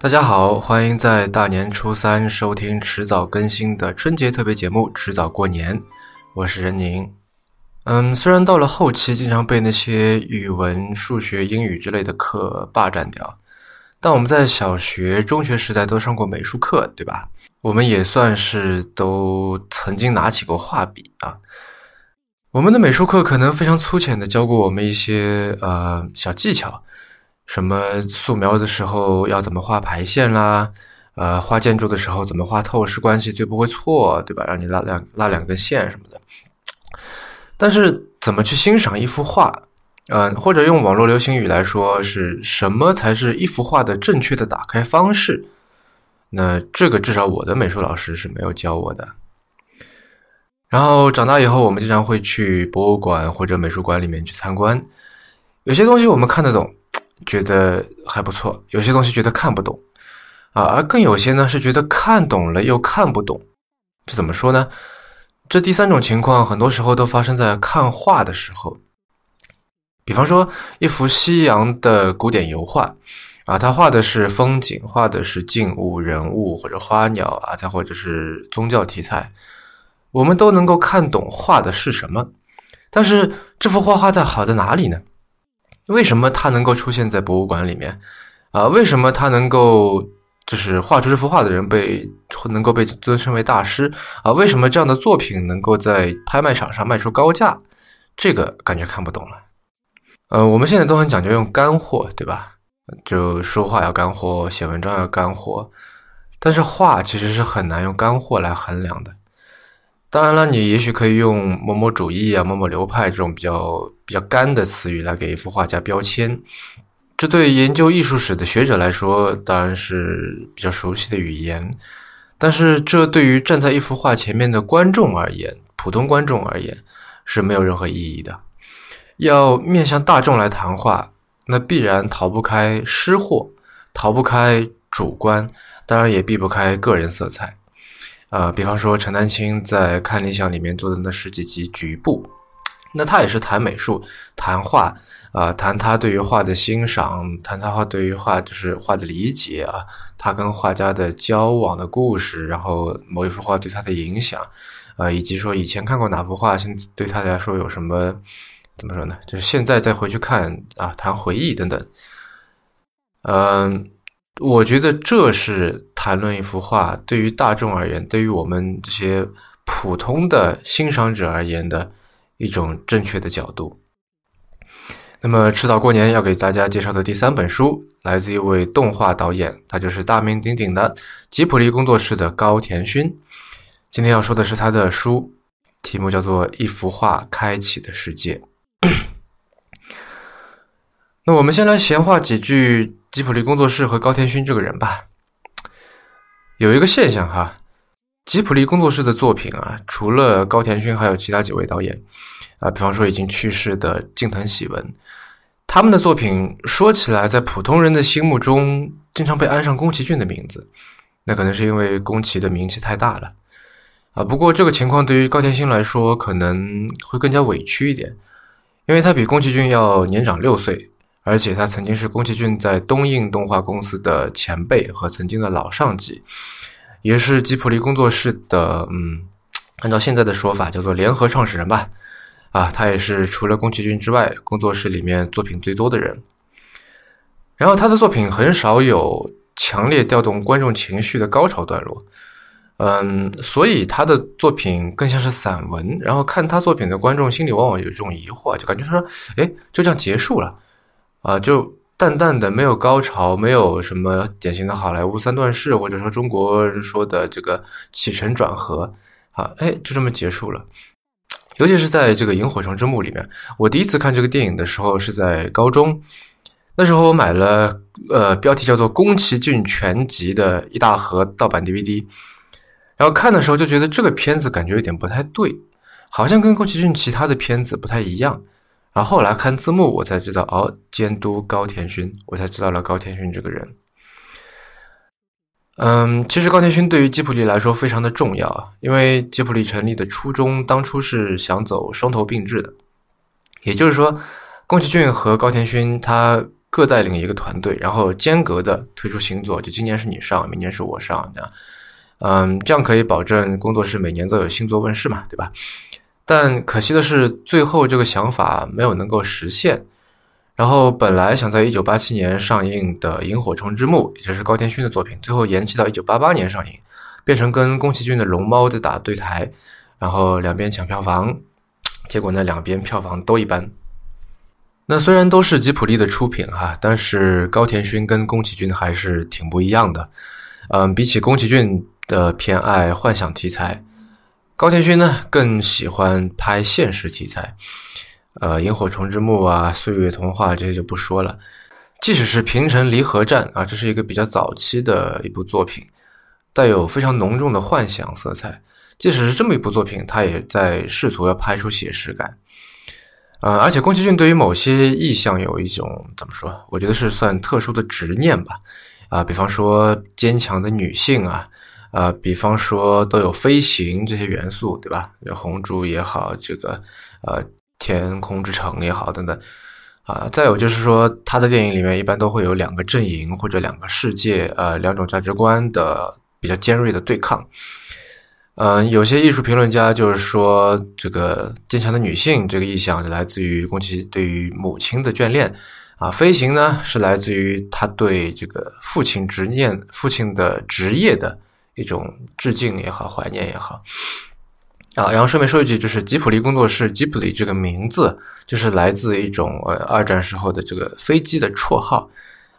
大家好，欢迎在大年初三收听迟早更新的春节特别节目《迟早过年》，我是任宁。嗯，虽然到了后期经常被那些语文、数学、英语之类的课霸占掉，但我们在小学、中学时代都上过美术课，对吧？我们也算是都曾经拿起过画笔啊。我们的美术课可能非常粗浅的教过我们一些呃小技巧。什么素描的时候要怎么画排线啦？呃，画建筑的时候怎么画透视关系最不会错，对吧？让你拉两拉两根线什么的。但是怎么去欣赏一幅画？嗯，或者用网络流行语来说，是什么才是一幅画的正确的打开方式？那这个至少我的美术老师是没有教我的。然后长大以后，我们经常会去博物馆或者美术馆里面去参观，有些东西我们看得懂。觉得还不错，有些东西觉得看不懂，啊，而更有些呢是觉得看懂了又看不懂，这怎么说呢？这第三种情况很多时候都发生在看画的时候，比方说一幅西洋的古典油画，啊，它画的是风景，画的是静物、人物或者花鸟啊，再或者是宗教题材，我们都能够看懂画的是什么，但是这幅画画在好在哪里呢？为什么他能够出现在博物馆里面？啊，为什么他能够就是画出这幅画的人被能够被尊称为大师？啊，为什么这样的作品能够在拍卖场上卖出高价？这个感觉看不懂了。呃，我们现在都很讲究用干货，对吧？就说话要干货，写文章要干货，但是画其实是很难用干货来衡量的。当然了，你也许可以用某某主义啊、某某流派这种比较比较干的词语来给一幅画加标签，这对研究艺术史的学者来说当然是比较熟悉的语言。但是，这对于站在一幅画前面的观众而言，普通观众而言是没有任何意义的。要面向大众来谈话，那必然逃不开失货，逃不开主观，当然也避不开个人色彩。呃，比方说陈丹青在《看理想》里面做的那十几集《局部》，那他也是谈美术、谈画，啊，谈他对于画的欣赏，谈他画对于画就是画的理解啊，他跟画家的交往的故事，然后某一幅画对他的影响，啊，以及说以前看过哪幅画，现对他来说有什么，怎么说呢？就是现在再回去看啊，谈回忆等等，嗯。我觉得这是谈论一幅画对于大众而言，对于我们这些普通的欣赏者而言的一种正确的角度。那么，迟早过年要给大家介绍的第三本书，来自一位动画导演，他就是大名鼎鼎的吉普力工作室的高田勋。今天要说的是他的书，题目叫做《一幅画开启的世界》。那我们先来闲话几句。吉普力工作室和高田勋这个人吧，有一个现象哈，吉普力工作室的作品啊，除了高田勋，还有其他几位导演啊，比方说已经去世的近藤喜文，他们的作品说起来，在普通人的心目中，经常被安上宫崎骏的名字，那可能是因为宫崎的名气太大了啊。不过这个情况对于高田勋来说，可能会更加委屈一点，因为他比宫崎骏要年长六岁。而且他曾经是宫崎骏在东映动画公司的前辈和曾经的老上级，也是吉普力工作室的，嗯，按照现在的说法叫做联合创始人吧。啊，他也是除了宫崎骏之外，工作室里面作品最多的人。然后他的作品很少有强烈调动观众情绪的高潮段落，嗯，所以他的作品更像是散文。然后看他作品的观众心里往往有一种疑惑，就感觉说，哎，就这样结束了。啊，就淡淡的，没有高潮，没有什么典型的好莱坞三段式，或者说中国人说的这个起承转合，啊，哎，就这么结束了。尤其是在这个《萤火虫之墓》里面，我第一次看这个电影的时候是在高中，那时候我买了呃标题叫做《宫崎骏全集》的一大盒盗版 DVD，然后看的时候就觉得这个片子感觉有点不太对，好像跟宫崎骏其他的片子不太一样。然后来看字幕，我才知道哦，监督高田勋，我才知道了高田勋这个人。嗯，其实高田勋对于吉普力来说非常的重要啊，因为吉普力成立的初衷当初是想走双头并治的，也就是说，宫崎骏和高田勋他各带领一个团队，然后间隔的推出新作，就今年是你上，明年是我上，这样，嗯，这样可以保证工作室每年都有新作问世嘛，对吧？但可惜的是，最后这个想法没有能够实现。然后本来想在一九八七年上映的《萤火虫之墓》，也就是高田勋的作品，最后延期到一九八八年上映，变成跟宫崎骏的《龙猫》在打对台，然后两边抢票房，结果呢两边票房都一般。那虽然都是吉普力的出品哈，但是高田勋跟宫崎骏还是挺不一样的。嗯，比起宫崎骏的偏爱幻想题材，高田勋呢更喜欢拍现实题材。呃，萤火虫之墓啊，岁月童话这些就不说了。即使是平城离合战啊，这是一个比较早期的一部作品，带有非常浓重的幻想色彩。即使是这么一部作品，他也在试图要拍出写实感。呃，而且宫崎骏对于某些意象有一种怎么说？我觉得是算特殊的执念吧。啊，比方说坚强的女性啊，啊，比方说都有飞行这些元素，对吧？有红猪也好，这个呃天空之城也好，等等。啊，再有就是说，他的电影里面一般都会有两个阵营或者两个世界，呃，两种价值观的比较尖锐的对抗。嗯，有些艺术评论家就是说，这个坚强的女性这个意象来自于宫崎对于母亲的眷恋，啊，飞行呢是来自于他对这个父亲执念、父亲的职业的一种致敬也好、怀念也好，啊，然后顺便说一句，就是吉普力工作室吉普力这个名字就是来自一种呃二战时候的这个飞机的绰号，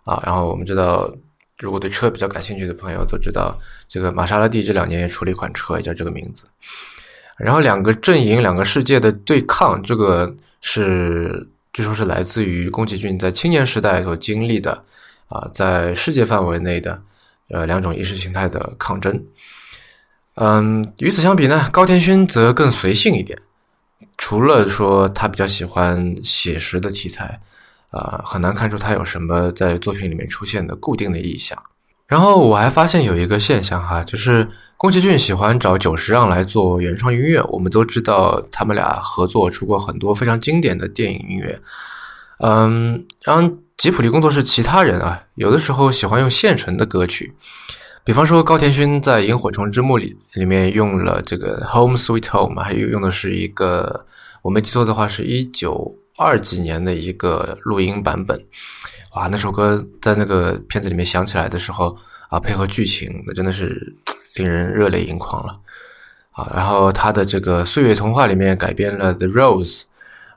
啊，然后我们知道。如果对车比较感兴趣的朋友都知道，这个玛莎拉蒂这两年也出了一款车，也叫这个名字。然后两个阵营、两个世界的对抗，这个是据说是来自于宫崎骏在青年时代所经历的啊，在世界范围内的呃两种意识形态的抗争。嗯，与此相比呢，高田勋则更随性一点，除了说他比较喜欢写实的题材。啊，很难看出他有什么在作品里面出现的固定的意象。然后我还发现有一个现象哈，就是宫崎骏喜欢找久石让来做原创音乐。我们都知道他们俩合作出过很多非常经典的电影音乐。嗯，然后吉普力工作室其他人啊，有的时候喜欢用现成的歌曲，比方说高田勋在《萤火虫之墓》里里面用了这个《Home Sweet Home》，还有用的是一个我没记错的话是一九。二几年的一个录音版本，哇，那首歌在那个片子里面响起来的时候啊，配合剧情，那真的是 令人热泪盈眶了啊。然后他的这个《岁月童话》里面改编了《The Rose》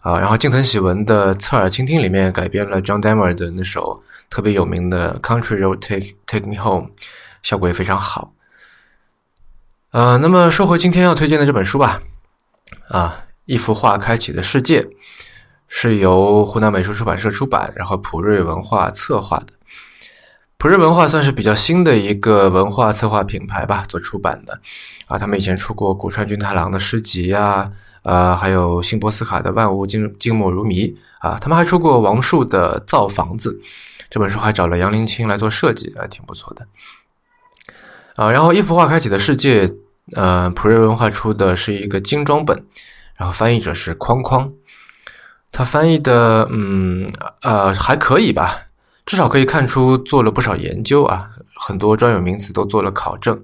啊，然后近藤喜文的《侧耳倾听》里面改编了 John Denver 的那首特别有名的《Country Road Take Take Me Home》，效果也非常好。呃，那么说回今天要推荐的这本书吧，啊，一幅画开启的世界。是由湖南美术出版社出版，然后普瑞文化策划的。普瑞文化算是比较新的一个文化策划品牌吧，做出版的。啊，他们以前出过古川俊太郎的诗集呀，呃，还有辛波斯卡的《万物静静默如谜》啊，他们还出过王树的《造房子》这本书，还找了杨林清来做设计，啊，挺不错的。啊，然后一幅画开启的世界，呃，普瑞文化出的是一个精装本，然后翻译者是框框。他翻译的，嗯，呃，还可以吧，至少可以看出做了不少研究啊，很多专有名词都做了考证。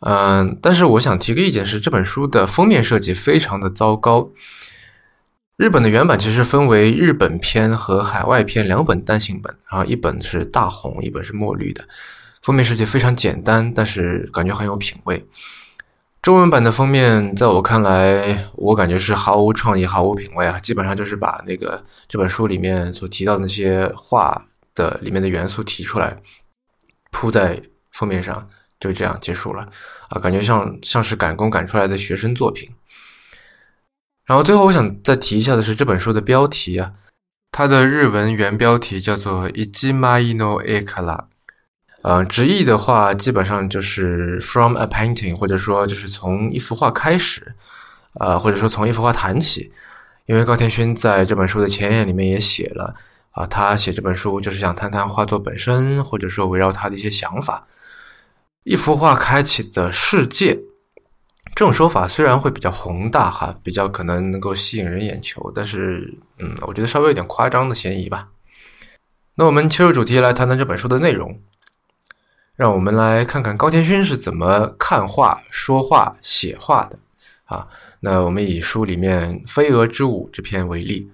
嗯，但是我想提个意见是，这本书的封面设计非常的糟糕。日本的原版其实分为日本篇和海外篇两本单行本，然后一本是大红，一本是墨绿的，封面设计非常简单，但是感觉很有品味。中文版的封面，在我看来，我感觉是毫无创意、毫无品味啊！基本上就是把那个这本书里面所提到的那些画的里面的元素提出来，铺在封面上，就这样结束了啊！感觉像像是赶工赶出来的学生作品。然后最后我想再提一下的是这本书的标题啊，它的日文原标题叫做《一吉马伊诺埃卡拉》。呃，直译的话，基本上就是 from a painting，或者说就是从一幅画开始，呃，或者说从一幅画谈起。因为高田勋在这本书的前言里面也写了，啊，他写这本书就是想谈谈画作本身，或者说围绕他的一些想法。一幅画开启的世界，这种说法虽然会比较宏大哈，比较可能能够吸引人眼球，但是，嗯，我觉得稍微有点夸张的嫌疑吧。那我们切入主题来谈谈这本书的内容。让我们来看看高田勋是怎么看画、说话、写画的啊。那我们以书里面《飞蛾之舞》这篇为例，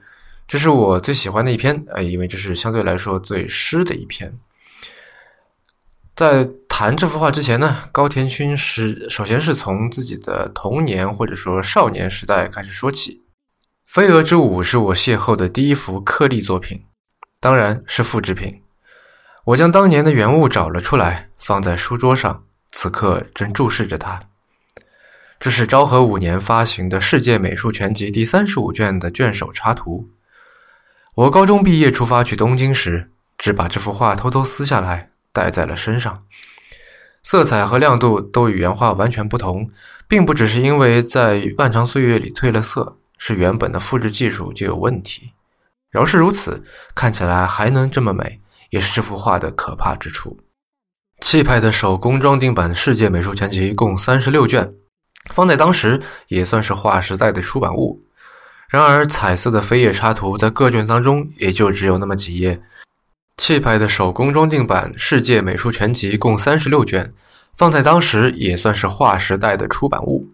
这是我最喜欢的一篇，呃，因为这是相对来说最诗的一篇。在谈这幅画之前呢，高田勋是首先是从自己的童年或者说少年时代开始说起。《飞蛾之舞》是我邂逅的第一幅颗粒作品，当然是复制品。我将当年的原物找了出来，放在书桌上，此刻正注视着它。这是昭和五年发行的《世界美术全集》第三十五卷的卷首插图。我高中毕业出发去东京时，只把这幅画偷偷撕下来带在了身上。色彩和亮度都与原画完全不同，并不只是因为在漫长岁月里褪了色，是原本的复制技术就有问题。饶是如此，看起来还能这么美。也是这幅画的可怕之处。气派的手工装订版《世界美术全集》共三十六卷，放在当时也算是划时代的出版物。然而，彩色的飞页插图在各卷当中也就只有那么几页。气派的手工装订版《世界美术全集》共三十六卷，放在当时也算是划时代的出版物。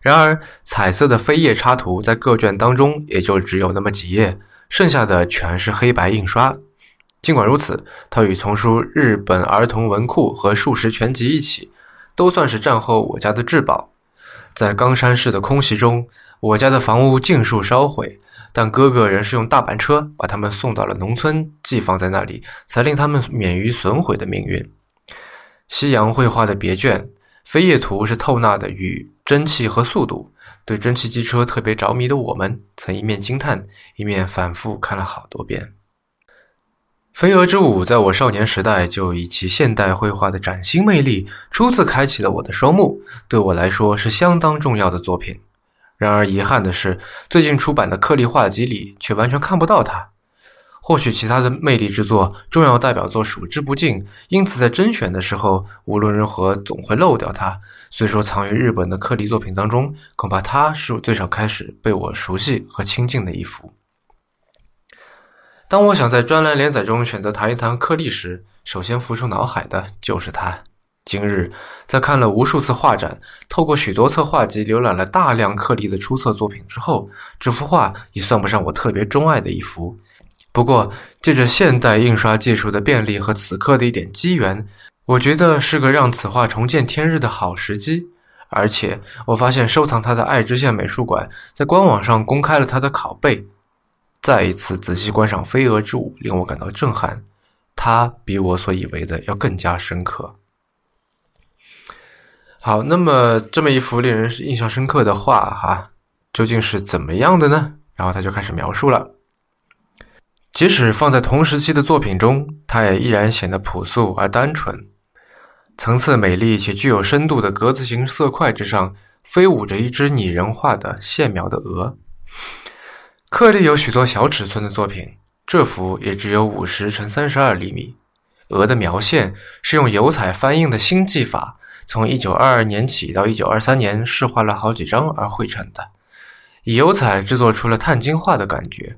然而，彩色的扉页插图在各卷当中也就只有那么几页，剩下的全是黑白印刷。尽管如此，它与丛书《日本儿童文库》和《数十全集》一起，都算是战后我家的至宝。在冈山市的空袭中，我家的房屋尽数烧毁，但哥哥仍是用大板车把他们送到了农村，寄放在那里，才令他们免于损毁的命运。西洋绘画的别卷飞页图是透纳的与蒸汽和速度。对蒸汽机车特别着迷的我们，曾一面惊叹，一面反复看了好多遍。飞蛾之舞在我少年时代就以其现代绘画的崭新魅力，初次开启了我的双目，对我来说是相当重要的作品。然而遗憾的是，最近出版的颗粒画集里却完全看不到它。或许其他的魅力之作、重要代表作数之不尽，因此在甄选的时候，无论如何总会漏掉它。虽说藏于日本的颗粒作品当中，恐怕它是最少开始被我熟悉和亲近的一幅。当我想在专栏连载中选择谈一谈颗粒时，首先浮出脑海的就是它。今日在看了无数次画展，透过许多册画集浏览了大量克利的出色作品之后，这幅画也算不上我特别钟爱的一幅。不过，借着现代印刷技术的便利和此刻的一点机缘，我觉得是个让此画重见天日的好时机。而且，我发现收藏它的爱知县美术馆在官网上公开了它的拷贝。再一次仔细观赏飞蛾之舞，令我感到震撼。它比我所以为的要更加深刻。好，那么这么一幅令人印象深刻的画，哈，究竟是怎么样的呢？然后他就开始描述了。即使放在同时期的作品中，它也依然显得朴素而单纯。层次美丽且具有深度的格子形色块之上，飞舞着一只拟人化的线描的鹅。克利有许多小尺寸的作品，这幅也只有五十乘三十二厘米。鹅的描线是用油彩翻印的新技法，从一九二二年起到一九二三年试画了好几张而绘成的，以油彩制作出了碳晶画的感觉。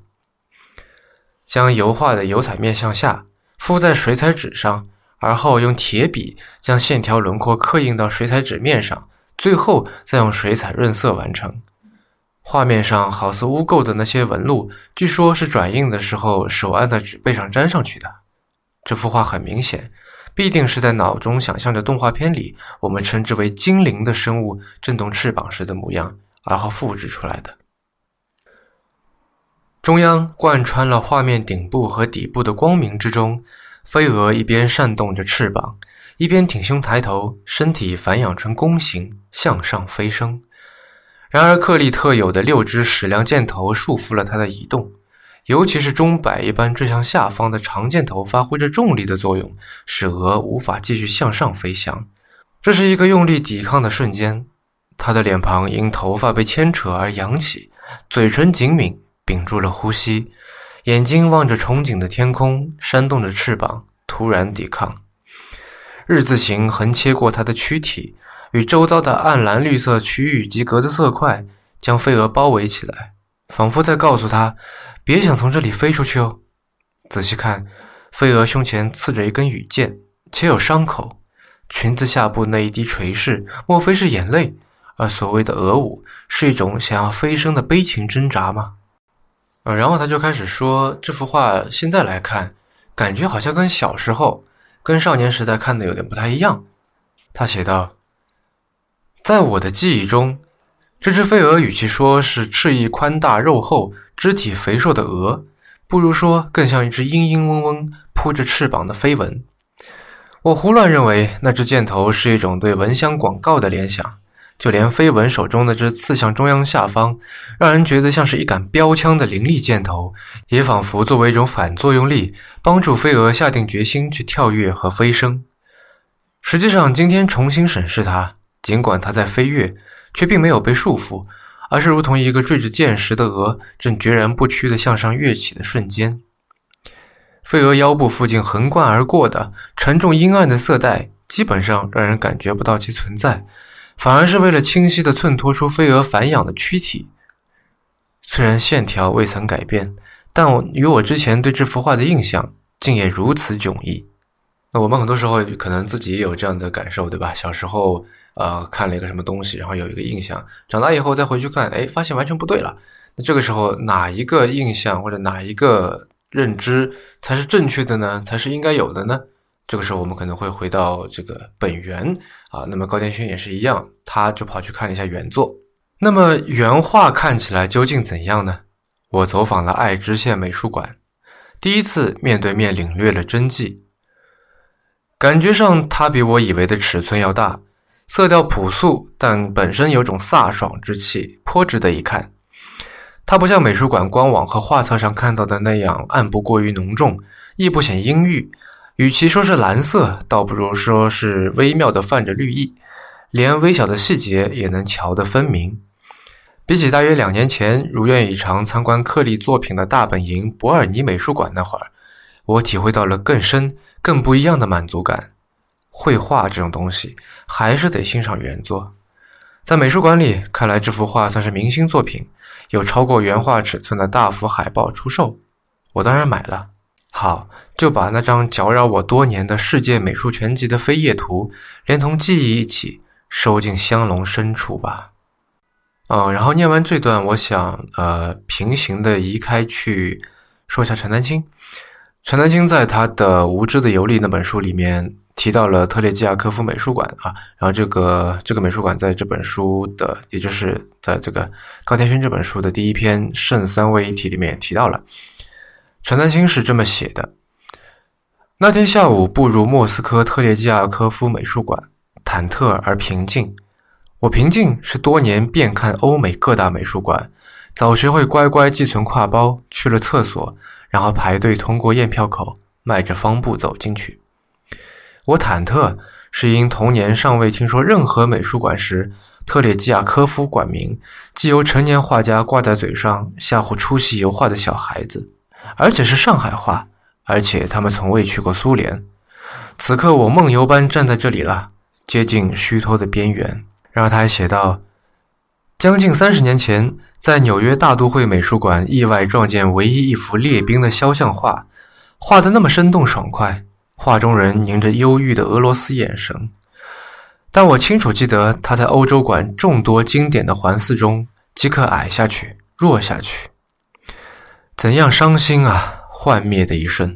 将油画的油彩面向下敷在水彩纸上，而后用铁笔将线条轮廓刻印到水彩纸面上，最后再用水彩润色完成。画面上好似污垢的那些纹路，据说是转印的时候手按在纸背上粘上去的。这幅画很明显，必定是在脑中想象着动画片里我们称之为精灵的生物震动翅膀时的模样，而后复制出来的。中央贯穿了画面顶部和底部的光明之中，飞蛾一边扇动着翅膀，一边挺胸抬头，身体反仰成弓形，向上飞升。然而，克利特有的六支矢量箭头束缚了它的移动，尤其是钟摆一般坠向下方的长箭头发挥着重力的作用，使鹅无法继续向上飞翔。这是一个用力抵抗的瞬间，他的脸庞因头发被牵扯而扬起，嘴唇紧抿，屏住了呼吸，眼睛望着憧憬的天空，扇动着翅膀，突然抵抗。日字形横切过他的躯体。与周遭的暗蓝绿色区域及格子色块将飞蛾包围起来，仿佛在告诉他：“别想从这里飞出去哦。”仔细看，飞蛾胸前刺着一根羽箭，且有伤口，裙子下部那一滴垂饰，莫非是眼泪？而所谓的蛾舞，是一种想要飞升的悲情挣扎吗？呃，然后他就开始说，这幅画现在来看，感觉好像跟小时候、跟少年时代看的有点不太一样。他写道：“在我的记忆中，这只飞蛾与其说是翅翼宽大、肉厚、肢体肥硕的鹅，不如说更像一只嘤嘤嗡嗡、扑着翅膀的飞蚊。我胡乱认为，那只箭头是一种对蚊香广告的联想。”就连飞蚊手中的这刺向中央下方，让人觉得像是一杆标枪的凌厉箭头，也仿佛作为一种反作用力，帮助飞蛾下定决心去跳跃和飞升。实际上，今天重新审视它，尽管它在飞跃，却并没有被束缚，而是如同一个坠着箭石的鹅，正决然不屈地向上跃起的瞬间。飞蛾腰部附近横贯而过的沉重阴暗的色带，基本上让人感觉不到其存在。反而是为了清晰地衬托出飞蛾繁衍的躯体。虽然线条未曾改变，但我与我之前对这幅画的印象竟也如此迥异。那我们很多时候可能自己也有这样的感受，对吧？小时候呃看了一个什么东西，然后有一个印象，长大以后再回去看，哎，发现完全不对了。那这个时候哪一个印象或者哪一个认知才是正确的呢？才是应该有的呢？这个时候，我们可能会回到这个本源啊。那么高田勋也是一样，他就跑去看了一下原作。那么原画看起来究竟怎样呢？我走访了爱知县美术馆，第一次面对面领略了真迹。感觉上，它比我以为的尺寸要大，色调朴素，但本身有种飒爽之气，颇值得一看。它不像美术馆官网和画册上看到的那样暗不过于浓重，亦不显阴郁。与其说是蓝色，倒不如说是微妙的泛着绿意，连微小的细节也能瞧得分明。比起大约两年前如愿以偿参观克利作品的大本营伯尔尼美术馆那会儿，我体会到了更深、更不一样的满足感。绘画这种东西，还是得欣赏原作。在美术馆里，看来这幅画算是明星作品，有超过原画尺寸的大幅海报出售，我当然买了。好，就把那张搅扰我多年的世界美术全集的扉页图，连同记忆一起收进香笼深处吧。嗯，然后念完这段，我想，呃，平行的移开去说一下陈丹青。陈丹青在他的《无知的游历》那本书里面提到了特列季亚科夫美术馆啊，然后这个这个美术馆在这本书的，也就是在这个高天勋这本书的第一篇《圣三位一体》里面也提到了。陈丹青是这么写的：那天下午步入莫斯科特列季亚科夫美术馆，忐忑而平静。我平静是多年遍看欧美各大美术馆，早学会乖乖寄存挎包，去了厕所，然后排队通过验票口，迈着方步走进去。我忐忑是因童年尚未听说任何美术馆时，特列季亚科夫馆名既由成年画家挂在嘴上吓唬出席油画的小孩子。而且是上海话，而且他们从未去过苏联。此刻我梦游般站在这里了，接近虚脱的边缘。然后他还写道：将近三十年前，在纽约大都会美术馆意外撞见唯一一幅列兵的肖像画，画得那么生动爽快，画中人凝着忧郁的俄罗斯眼神。但我清楚记得他在欧洲馆众多经典的环伺中即刻矮下去，弱下去。怎样伤心啊！幻灭的一瞬，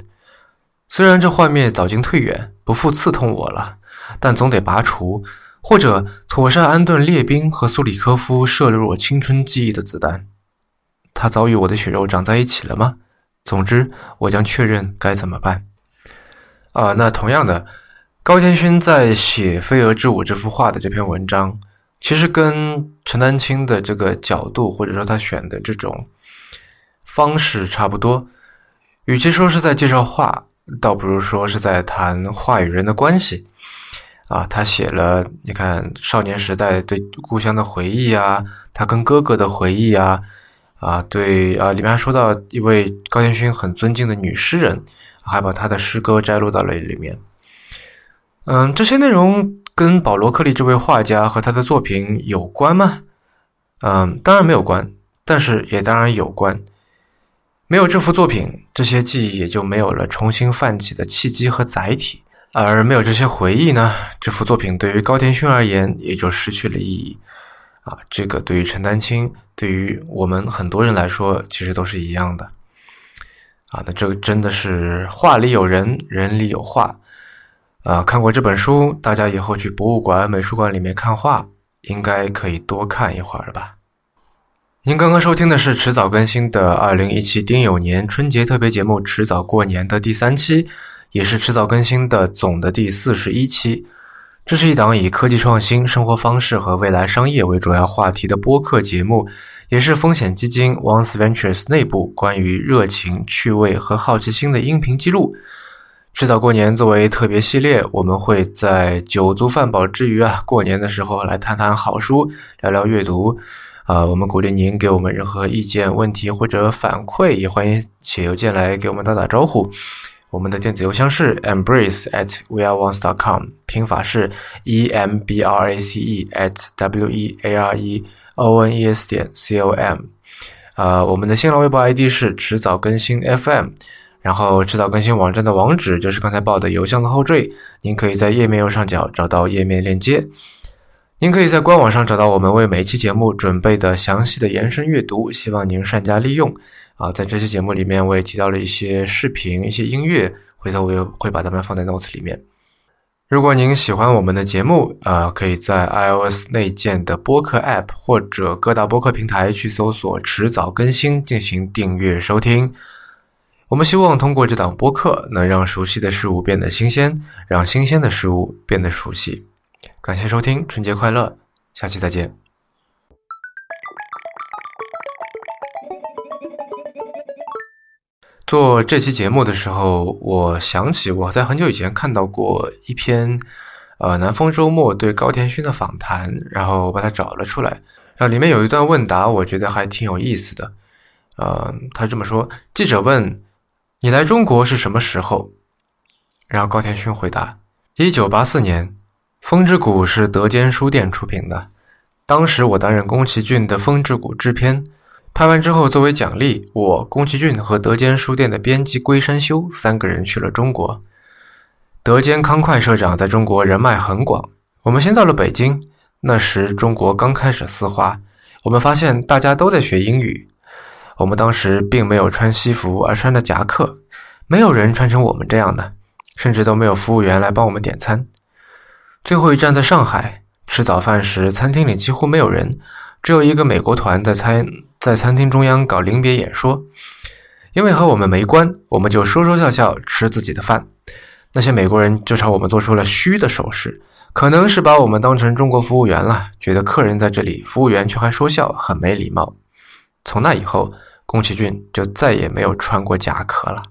虽然这幻灭早经退远，不复刺痛我了，但总得拔除，或者妥善安顿列兵和苏里科夫射入我青春记忆的子弹。他早与我的血肉长在一起了吗？总之，我将确认该怎么办。啊，那同样的，高田勋在写《飞蛾之舞》这幅画的这篇文章，其实跟陈丹青的这个角度，或者说他选的这种。方式差不多，与其说是在介绍画，倒不如说是在谈画与人的关系。啊，他写了，你看少年时代对故乡的回忆啊，他跟哥哥的回忆啊，啊，对啊，里面还说到一位高田勋很尊敬的女诗人，还把他的诗歌摘录到了里面。嗯，这些内容跟保罗·克利这位画家和他的作品有关吗？嗯，当然没有关，但是也当然有关。没有这幅作品，这些记忆也就没有了重新泛起的契机和载体。而没有这些回忆呢，这幅作品对于高田勋而言也就失去了意义。啊，这个对于陈丹青，对于我们很多人来说，其实都是一样的。啊，那这个真的是画里有人，人里有画。啊，看过这本书，大家以后去博物馆、美术馆里面看画，应该可以多看一会儿了吧？您刚刚收听的是迟早更新的二零一七丁酉年春节特别节目《迟早过年》的第三期，也是迟早更新的总的第四十一期。这是一档以科技创新、生活方式和未来商业为主要话题的播客节目，也是风险基金 Once Ventures 内部关于热情、趣味和好奇心的音频记录。迟早过年作为特别系列，我们会在酒足饭饱之余啊，过年的时候来谈谈好书，聊聊阅读。啊，我们鼓励您给我们任何意见、问题或者反馈，也欢迎写邮件来给我们打打招呼。我们的电子邮箱是 embrace at weareones.com，拼法是 e m b r a c e at w e a r e o n e s 点 c o m。啊，我们的新浪微博 ID 是迟早更新 FM，然后迟早更新网站的网址就是刚才报的邮箱的后缀，您可以在页面右上角找到页面链接。您可以在官网上找到我们为每一期节目准备的详细的延伸阅读，希望您善加利用。啊，在这期节目里面，我也提到了一些视频、一些音乐，回头我也会把它们放在 notes 里面。如果您喜欢我们的节目，呃，可以在 iOS 内建的播客 App 或者各大播客平台去搜索“迟早更新”进行订阅收听。我们希望通过这档播客，能让熟悉的事物变得新鲜，让新鲜的事物变得熟悉。感谢收听，春节快乐！下期再见。做这期节目的时候，我想起我在很久以前看到过一篇，呃，南方周末对高田勋的访谈，然后把它找了出来。然后里面有一段问答，我觉得还挺有意思的。呃，他这么说：记者问你来中国是什么时候？然后高田勋回答：一九八四年。《风之谷》是德间书店出品的，当时我担任宫崎骏的《风之谷》制片。拍完之后，作为奖励，我、宫崎骏和德间书店的编辑龟山修三个人去了中国。德间康快社长在中国人脉很广。我们先到了北京，那时中国刚开始四化，我们发现大家都在学英语。我们当时并没有穿西服，而穿的夹克，没有人穿成我们这样的，甚至都没有服务员来帮我们点餐。最后一站在上海吃早饭时，餐厅里几乎没有人，只有一个美国团在餐在餐厅中央搞临别演说。因为和我们没关，我们就说说笑笑吃自己的饭。那些美国人就朝我们做出了虚的手势，可能是把我们当成中国服务员了，觉得客人在这里，服务员却还说笑，很没礼貌。从那以后，宫崎骏就再也没有穿过夹克了。